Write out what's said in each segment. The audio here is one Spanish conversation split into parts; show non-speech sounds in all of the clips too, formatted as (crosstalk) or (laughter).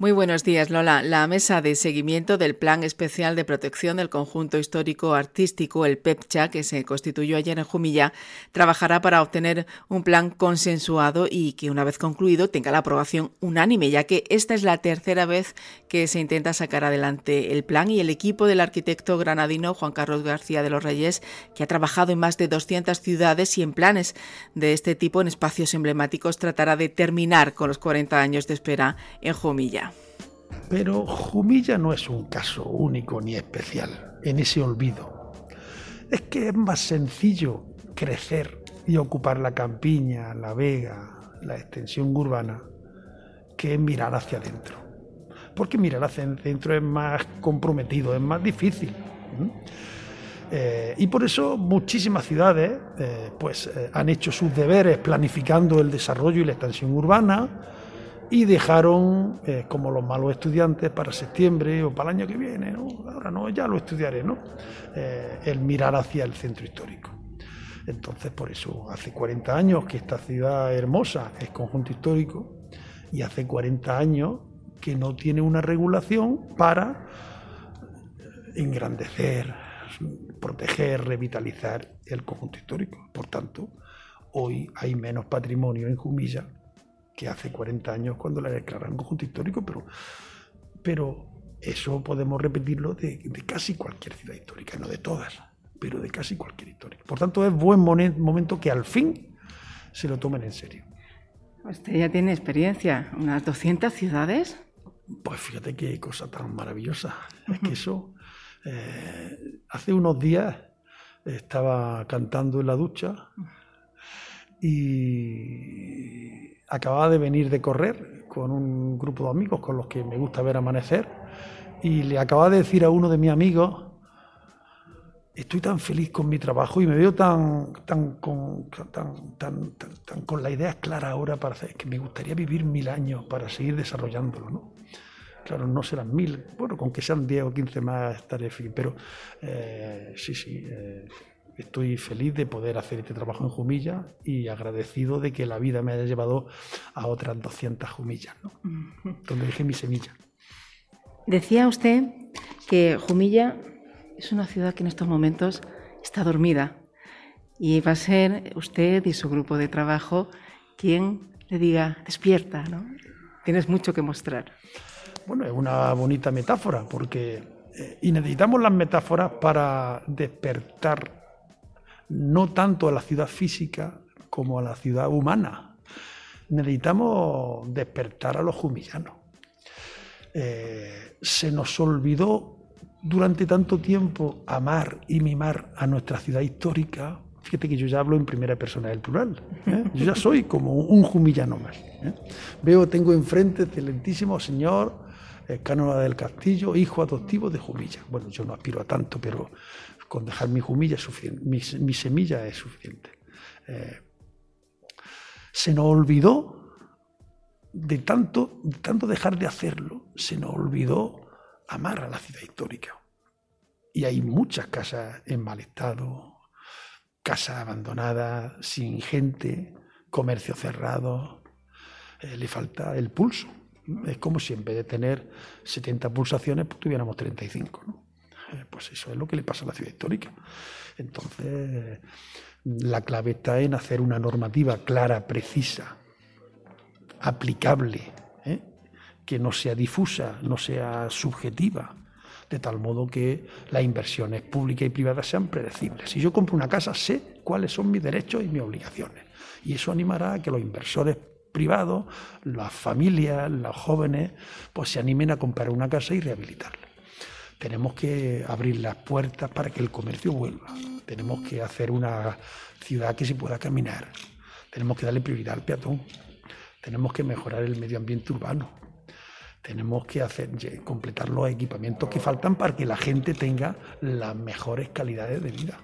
Muy buenos días, Lola. La mesa de seguimiento del Plan Especial de Protección del Conjunto Histórico Artístico, el PEPCHA, que se constituyó ayer en Jumilla, trabajará para obtener un plan consensuado y que, una vez concluido, tenga la aprobación unánime, ya que esta es la tercera vez que se intenta sacar adelante el plan y el equipo del arquitecto granadino Juan Carlos García de los Reyes, que ha trabajado en más de 200 ciudades y en planes de este tipo en espacios emblemáticos, tratará de terminar con los 40 años de espera en Jumilla. Pero Jumilla no es un caso único ni especial en ese olvido. Es que es más sencillo crecer y ocupar la campiña, la vega, la extensión urbana, que mirar hacia adentro. Porque mirar hacia adentro es más comprometido, es más difícil. Eh, y por eso muchísimas ciudades eh, pues, eh, han hecho sus deberes planificando el desarrollo y la extensión urbana, y dejaron eh, como los malos estudiantes para septiembre o para el año que viene, ¿no? ahora no, ya lo estudiaré, ¿no? Eh, el mirar hacia el centro histórico. Entonces, por eso, hace 40 años que esta ciudad hermosa es conjunto histórico y hace 40 años que no tiene una regulación para engrandecer, proteger, revitalizar el conjunto histórico. Por tanto, hoy hay menos patrimonio en Jumilla que hace 40 años cuando la declararon conjunto histórico, pero, pero eso podemos repetirlo de, casi cualquier ciudad histórica, no de todas, pero de casi cualquier histórica. Por tanto, es buen momento que al fin se lo tomen en serio. Usted ya tiene experiencia, unas 200 ciudades. Pues fíjate qué cosa tan maravillosa. Es que eso, eh, hace unos días estaba cantando en la ducha y acababa de venir de correr con un grupo de amigos con los que me gusta ver amanecer y le acababa de decir a uno de mis amigos, estoy tan feliz con mi trabajo y me veo tan, tan, con, tan, tan, tan, con la idea clara ahora para hacer, que me gustaría vivir mil años para seguir desarrollándolo, ¿no? Claro, no serán mil, bueno, con que sean diez o quince más estaré fin, pero eh, sí, sí, eh, Estoy feliz de poder hacer este trabajo en Jumilla y agradecido de que la vida me haya llevado a otras 200 Jumillas, ¿no? donde dejé mi semilla. Decía usted que Jumilla es una ciudad que en estos momentos está dormida y va a ser usted y su grupo de trabajo quien le diga, despierta, ¿no? Tienes mucho que mostrar. Bueno, es una bonita metáfora porque eh, y necesitamos las metáforas para despertar no tanto a la ciudad física como a la ciudad humana. Necesitamos despertar a los jumillanos. Eh, se nos olvidó durante tanto tiempo amar y mimar a nuestra ciudad histórica. Fíjate que yo ya hablo en primera persona del plural. ¿eh? Yo ya soy como un jumillano más. ¿eh? Veo, tengo enfrente, excelentísimo señor Cánova del Castillo, hijo adoptivo de Jumilla. Bueno, yo no aspiro a tanto, pero con dejar mi humilla es suficiente, mi, semilla es suficiente. Eh, se nos olvidó de tanto, de tanto dejar de hacerlo, se nos olvidó amar a la ciudad histórica. Y hay muchas casas en mal estado, casas abandonadas, sin gente, comercio cerrado, eh, le falta el pulso. Es como si en vez de tener 70 pulsaciones, pues tuviéramos 35. ¿no? Eh, pues eso es lo que le pasa a la ciudad histórica. Entonces, la clave está en hacer una normativa clara, precisa, aplicable, ¿eh? que no sea difusa, no sea subjetiva, de tal modo que las inversiones públicas y privadas sean predecibles. Si yo compro una casa, sé cuáles son mis derechos y mis obligaciones. Y eso animará a que los inversores privados, las familias, los jóvenes, pues se animen a comprar una casa y rehabilitarla. Tenemos que abrir las puertas para que el comercio vuelva. Tenemos que hacer una ciudad que se pueda caminar. Tenemos que darle prioridad al peatón. Tenemos que mejorar el medio ambiente urbano. Tenemos que hacer, completar los equipamientos que faltan para que la gente tenga las mejores calidades de vida.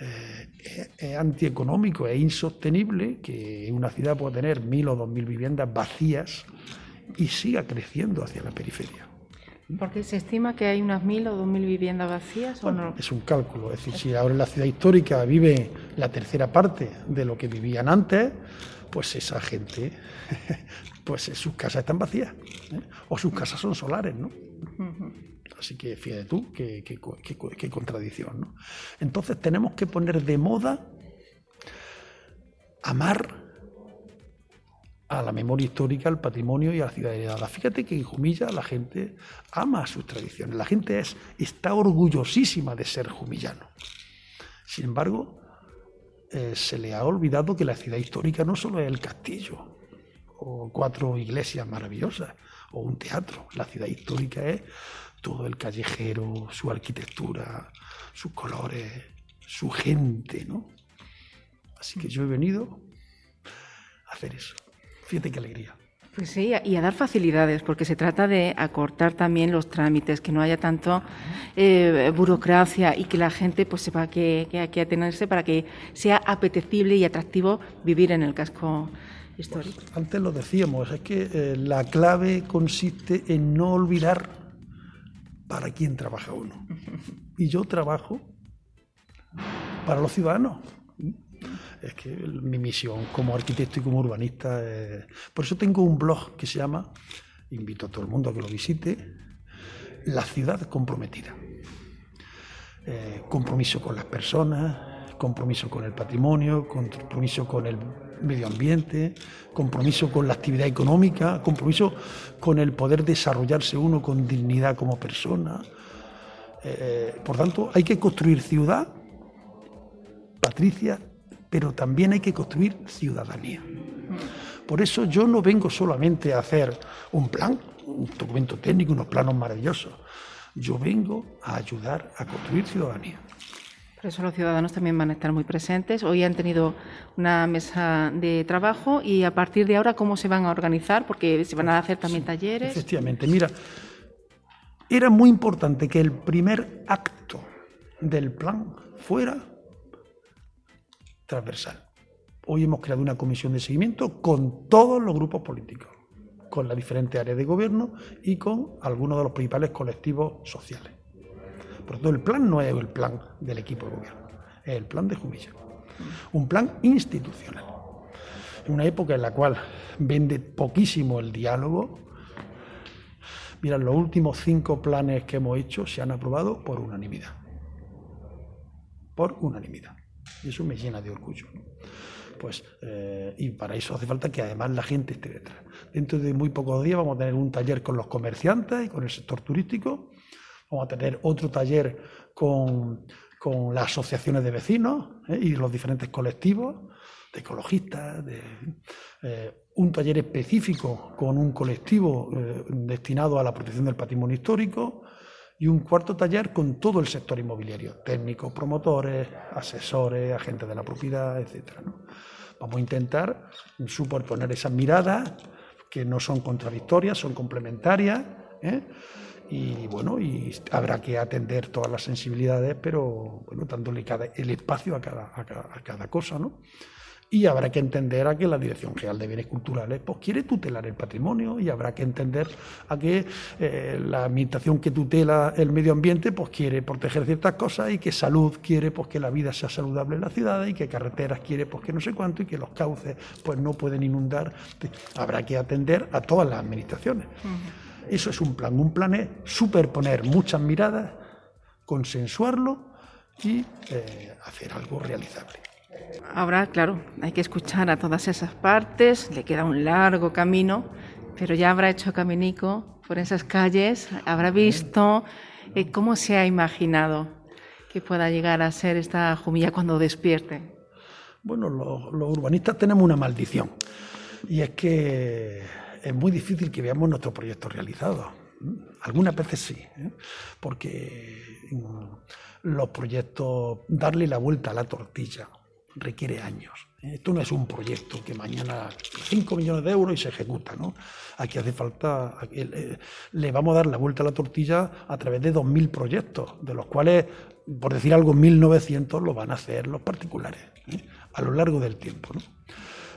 Eh, es, antieconómico, es insostenible que una ciudad pueda tener mil o dos mil viviendas vacías y siga creciendo hacia la periferia. Porque se estima que hay unas mil o dos mil viviendas vacías o no. Es un cálculo, es decir, si ahora en la ciudad histórica vive la tercera parte de lo que vivían antes, pues esa gente, (laughs) pues sus casas están vacías, ¿eh? o sus casas son solares, ¿no? Así que fíjate tú, qué, qué contradicción, ¿no? Entonces tenemos que poner de moda amar a la memoria histórica, al patrimonio y a la ciudad heredada. Fíjate que en Jumilla la gente ama sus tradiciones, la gente es, está orgullosísima de ser jumillano. Sin embargo, eh, se le ha olvidado que la ciudad histórica no solo es el castillo o cuatro iglesias maravillosas o un teatro, la ciudad histórica es todo el callejero, su arquitectura, sus colores, su gente, ¿no? Así que yo he venido a hacer eso. Fíjate qué alegría. Pues sí, y a dar facilidades, porque se trata de acortar también los trámites, que no haya tanto eh, burocracia y que la gente pues sepa que, hay que atenerse para que sea apetecible y atractivo vivir en el casco histórico. Pues antes lo decíamos, es que eh, la clave consiste en no olvidar para quién trabaja uno. (laughs) Y yo trabajo para los ciudadanos es que mi misión como arquitecto y como urbanista. Por eso tengo un blog que se llama, invito a todo el mundo a que lo visite, La ciudad comprometida. Eh, compromiso con las personas, compromiso con el patrimonio, compromiso con el medio ambiente, compromiso con la actividad económica, compromiso con el poder desarrollarse uno con dignidad como persona. Eh, por tanto, hay que construir ciudad, Patricia, pero también hay que construir ciudadanía. Por eso yo no vengo solamente a hacer un plan, un documento técnico, unos planos maravillosos. Yo vengo a ayudar a construir ciudadanía. Por eso los ciudadanos también van a estar muy presentes. Hoy han tenido una mesa de trabajo y a partir de ahora, ¿cómo se van a organizar? Porque se van a hacer también talleres. Efectivamente, mira, era muy importante que el primer acto del plan fuera transversal. Hoy hemos creado una comisión de seguimiento con todos los grupos políticos, con las diferentes áreas de gobierno y con algunos de los principales colectivos sociales. Por tanto, el plan no es el plan del equipo de gobierno, es el plan de Jumilla. Un plan institucional. En una época en la cual vende poquísimo el diálogo, mira, los últimos cinco planes que hemos hecho se han aprobado por unanimidad. Por unanimidad. Y eso me llena de orgullo. Pues, eh, y para eso hace falta que además la gente esté detrás. Dentro de muy pocos días vamos a tener un taller con los comerciantes y con el sector turístico. Vamos a tener otro taller con, con las asociaciones de vecinos ¿eh? y los diferentes colectivos de ecologistas, de, eh, un taller específico con un colectivo destinado a la protección del patrimonio histórico, y un cuarto taller con todo el sector inmobiliario, técnicos, promotores, asesores, agentes de la propiedad, etc. Vamos a intentar superponer esas miradas que no son contradictorias, son complementarias. ¿eh? Y bueno, y habrá que atender todas las sensibilidades, pero bueno, dándole el espacio a cada, a cada, a cada cosa, ¿no? Y habrá que entender a que la Dirección General de Bienes Culturales pues, quiere tutelar el patrimonio y habrá que entender a que eh, la administración que tutela el medio ambiente pues, quiere proteger ciertas cosas y que salud quiere pues, que la vida sea saludable en la ciudad y que carreteras quiere pues, que no sé cuánto y que los cauces pues, no pueden inundar. Habrá que atender a todas las administraciones. Eso es un plan. Un plan es superponer muchas miradas, consensuarlo y eh, hacer algo realizable. Ahora, claro, hay que escuchar a todas esas partes, le queda un largo camino, pero ya habrá hecho caminico por esas calles, habrá visto eh, cómo se ha imaginado que pueda llegar a ser esta Jumilla cuando despierte. Bueno, los, urbanistas tenemos una maldición y es que es muy difícil que veamos nuestros proyectos realizados. Algunas veces sí, ¿eh? porque los proyectos, darle la vuelta a la tortilla, requiere años. Esto no es un proyecto que mañana 5 millones de euros y se ejecuta. ¿no? Aquí hace falta, eh, le vamos a dar la vuelta a la tortilla a través de 2.000 proyectos, de los cuales, por decir algo, 1.900 lo van a hacer los particulares ¿eh? a lo largo del tiempo.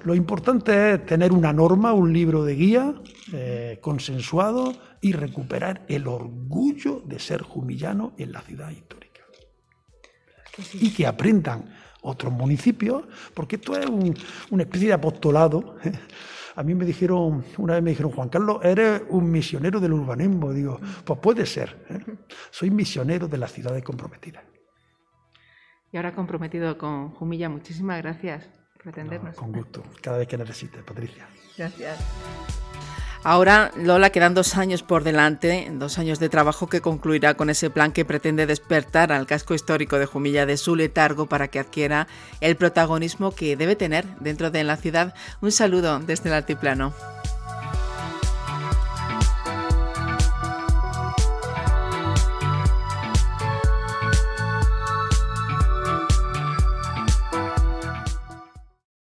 Lo importante es tener una norma, un libro de guía eh, consensuado y recuperar el orgullo de ser jumillano en la ciudad histórica. y que aprendan otros municipios, porque esto es una especie de apostolado. ¿eh? A mí me dijeron, una vez me dijeron, Juan Carlos, eres un misionero del urbanismo. Digo, pues puede ser. ¿eh? Soy misionero de las ciudades comprometidas. Y ahora comprometido con Jumilla, muchísimas gracias por atendernos. con gusto, cada vez que necesites, Patricia. Gracias. Ahora, Lola, quedan dos años por delante, dos años de trabajo que concluirá con ese plan que pretende despertar al casco histórico de Jumilla de su letargo para que adquiera el protagonismo que debe tener dentro de la ciudad. Un saludo desde el altiplano.